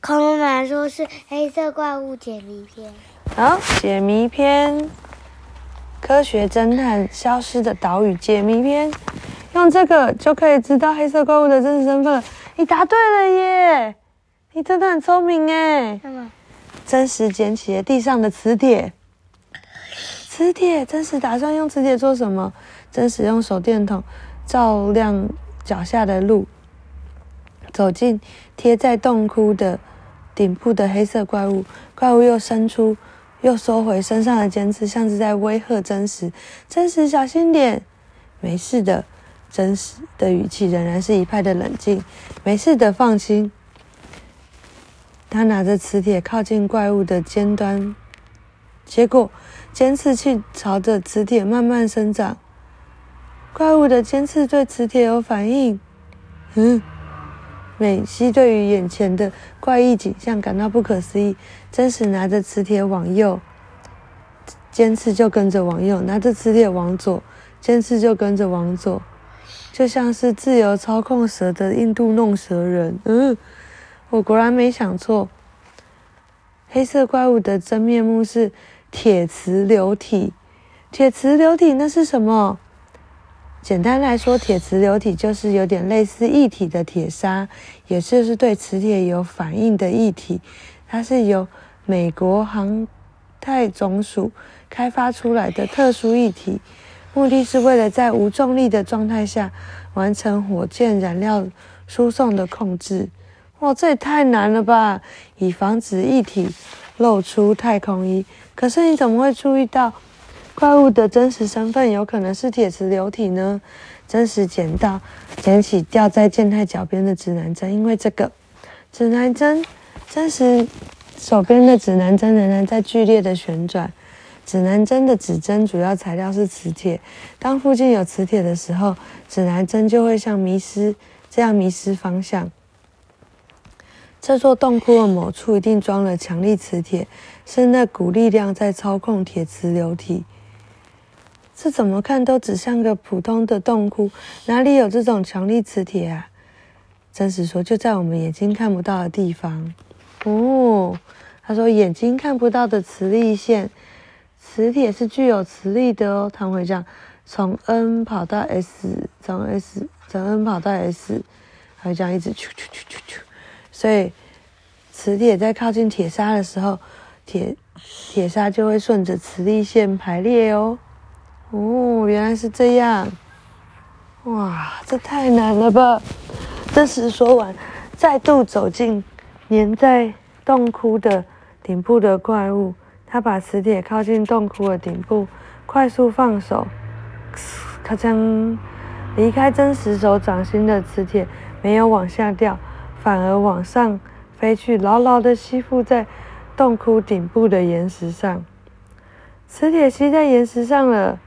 恐龙妈说是黑色怪物解谜篇。好，解谜篇，科学侦探消失的岛屿解谜篇，用这个就可以知道黑色怪物的真实身份。你答对了耶！你真的很聪明哎。那么，真实捡起了地上的磁铁。磁铁，真实打算用磁铁做什么？真实用手电筒照亮脚下的路，走进贴在洞窟的顶部的黑色怪物。怪物又伸出，又收回身上的尖刺，像是在威吓真实。真实，小心点，没事的。真实的语气仍然是一派的冷静，没事的，放心。他拿着磁铁靠近怪物的尖端，结果。尖刺器朝着磁铁慢慢生长，怪物的尖刺对磁铁有反应。嗯，美西对于眼前的怪异景象感到不可思议。真实拿着磁铁往右，尖刺就跟着往右；拿着磁铁往左，尖刺就跟着往左，就像是自由操控蛇的印度弄蛇人。嗯，我果然没想错，黑色怪物的真面目是。铁磁流体，铁磁流体那是什么？简单来说，铁磁流体就是有点类似液体的铁砂，也就是对磁铁有反应的液体。它是由美国航太总署开发出来的特殊液体，目的是为了在无重力的状态下完成火箭燃料输送的控制。哇，这也太难了吧！以防止液体露出太空衣。可是你怎么会注意到怪物的真实身份有可能是铁磁流体呢？真实捡到捡起掉在健太脚边的指南针，因为这个指南针，真实手边的指南针仍然在剧烈的旋转。指南针的指针主要材料是磁铁，当附近有磁铁的时候，指南针就会像迷失这样迷失方向。这座洞窟的某处一定装了强力磁铁，是那股力量在操控铁磁流体。这怎么看都只像个普通的洞窟，哪里有这种强力磁铁啊？真实说，就在我们眼睛看不到的地方。哦，他说眼睛看不到的磁力线，磁铁是具有磁力的哦。他会这样，从 N 跑到 S，从 S 从 N 跑到 S，还会这样一直啾啾啾啾啾。所以，磁铁在靠近铁砂的时候，铁铁砂就会顺着磁力线排列哦。哦，原来是这样。哇，这太难了吧！这时说完，再度走进粘在洞窟的顶部的怪物，他把磁铁靠近洞窟的顶部，快速放手，咔嚓，离开真实手掌心的磁铁没有往下掉。反而往上飞去，牢牢地吸附在洞窟顶部的岩石上。磁铁吸在岩石上了，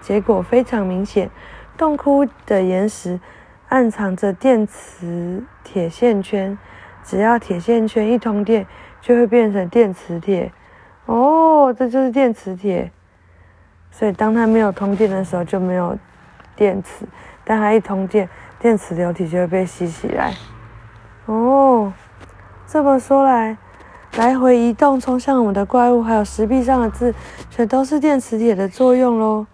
结果非常明显。洞窟的岩石暗藏着电磁铁线圈，只要铁线圈一通电，就会变成电磁铁。哦，这就是电磁铁。所以当它没有通电的时候，就没有电磁；但它一通电，电磁流体就会被吸起来。哦，这么说来，来回移动冲向我们的怪物，还有石壁上的字，全都是电磁铁的作用喽。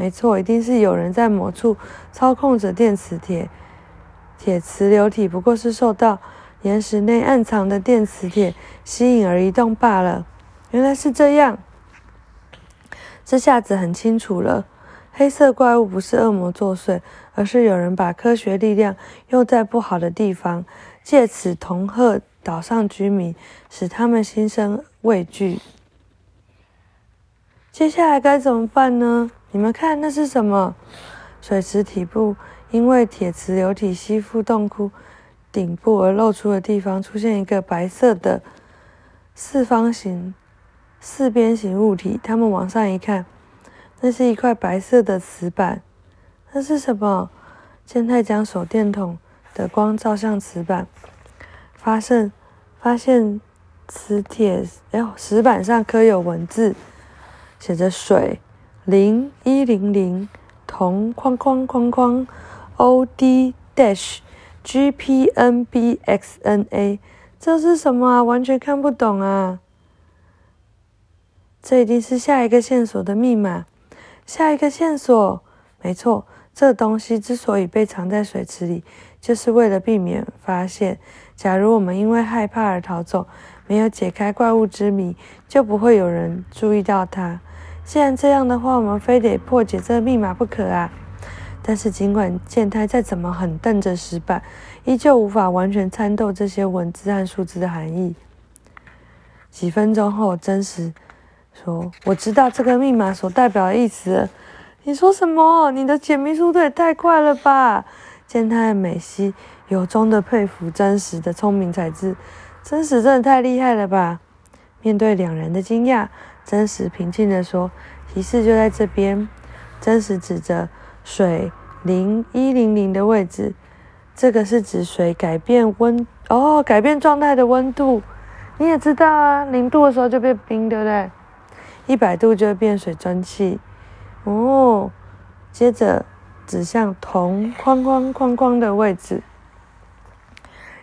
没错，一定是有人在某处操控着电磁铁。铁磁流体不过是受到岩石内暗藏的电磁铁吸引而移动罢了。原来是这样，这下子很清楚了。黑色怪物不是恶魔作祟，而是有人把科学力量用在不好的地方。借此恫吓岛上居民，使他们心生畏惧。接下来该怎么办呢？你们看，那是什么？水池底部因为铁磁流体吸附洞窟顶部而露出的地方，出现一个白色的四方形四边形物体。他们往上一看，那是一块白色的瓷板。那是什么？健太将手电筒。的光照向瓷板，发现发现磁铁哎，石板上刻有文字，写着水零一零零同框框框框 O D dash G P N B X N A 这是什么啊？完全看不懂啊！这一定是下一个线索的密码。下一个线索，没错，这东西之所以被藏在水池里，就是为了避免发现。假如我们因为害怕而逃走，没有解开怪物之谜，就不会有人注意到它。既然这样的话，我们非得破解这个密码不可啊！但是，尽管健太再怎么狠瞪着石板，依旧无法完全参透这些文字和数字的含义。几分钟后，真实。说我知道这个密码所代表的意思。你说什么？你的解密速度也太快了吧！健太和美希由衷的佩服真实的聪明才智。真实真的太厉害了吧！面对两人的惊讶，真实平静的说：“提示就在这边。”真实指着水零一零零的位置，这个是指水改变温哦，改变状态的温度。你也知道啊，零度的时候就变冰，对不对？一百度就会变水蒸气，哦。接着指向铜框框框框的位置，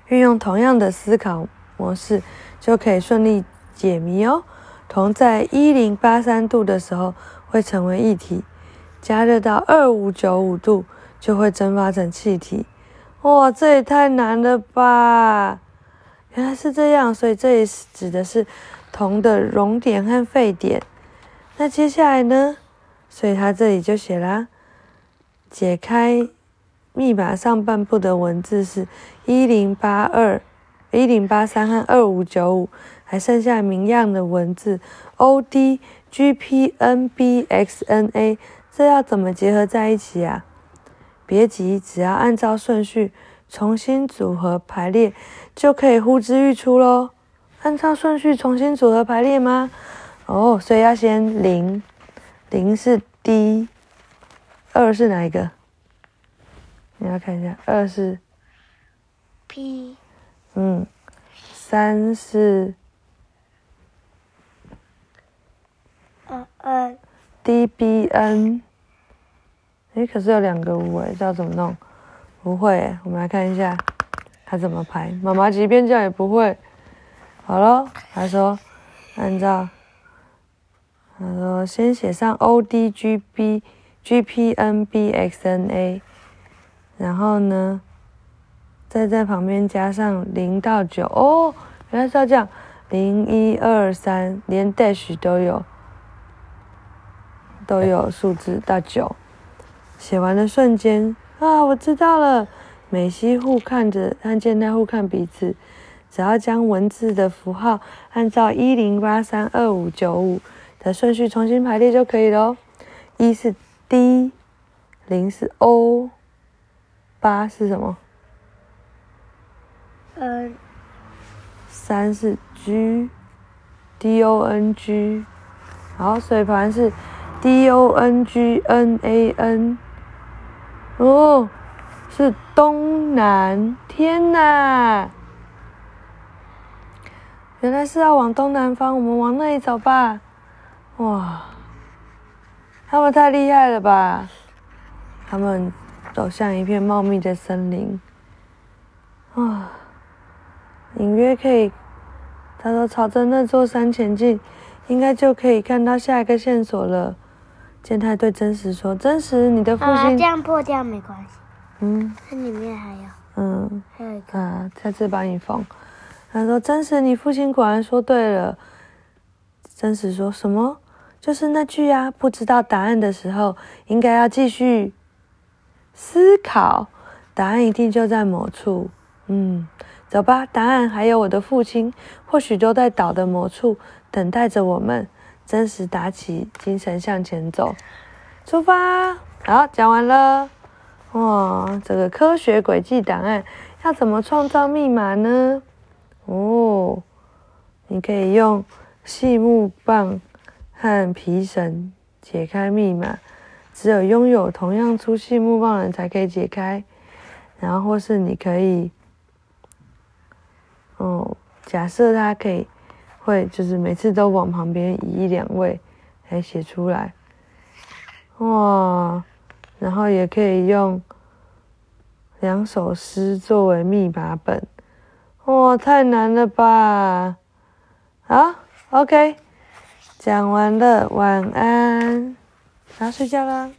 运用同样的思考模式，就可以顺利解谜哦。铜在一零八三度的时候会成为液体，加热到二五九五度就会蒸发成气体。哇，这也太难了吧！原来是这样，所以这里指的是铜的熔点和沸点。那接下来呢？所以他这里就写啦，解开密码上半部的文字是一零八二、一零八三和二五九五，还剩下明样的文字 O D G P N B X N A，这要怎么结合在一起啊？别急，只要按照顺序重新组合排列，就可以呼之欲出喽。按照顺序重新组合排列吗？哦，所以要先零，零是 D，二是哪一个？你要看一下，二是 P，嗯，三是嗯嗯 D B N，哎，可是有两个五哎，要怎么弄？不会，我们来看一下他怎么排。妈妈即便这样也不会。好了，他说按照。他说：“先写上 O D G B G P N B X N A，然后呢，再在旁边加上零到九。哦，原来是要这样，零一二三，连 dash 都有，都有数字到九。写完的瞬间啊，我知道了。美西互看着，看见他互看彼此，只要将文字的符号按照一零八三二五九五。”的顺序重新排列就可以了。一是 D，零是 O，八是什么？嗯。三是 G，D O N G。好，水盘是 D O N G N A N。哦，是东南。天哪！原来是要往东南方，我们往那里走吧。哇，他们太厉害了吧！他们走向一片茂密的森林。啊，隐约可以，他说朝着那座山前进，应该就可以看到下一个线索了。健太对真实说：“真实，你的父亲……这样破掉没关系。嗯，这里面还有……嗯，还有一个啊，下次帮你缝。”他说：“真实，你父亲果然说对了。”真实说什么？就是那句啊，不知道答案的时候，应该要继续思考，答案一定就在某处。嗯，走吧，答案还有我的父亲，或许都在岛的某处等待着我们。真实打起精神向前走，出发。好，讲完了。哇，这个科学轨迹档案要怎么创造密码呢？哦，你可以用细木棒。和皮绳解开密码，只有拥有同样粗细木棒的人才可以解开。然后或是你可以，哦，假设他可以会就是每次都往旁边移一两位来写出来，哇！然后也可以用两首诗作为密码本，哇，太难了吧！好，OK，讲完了，晚安，要睡觉啦。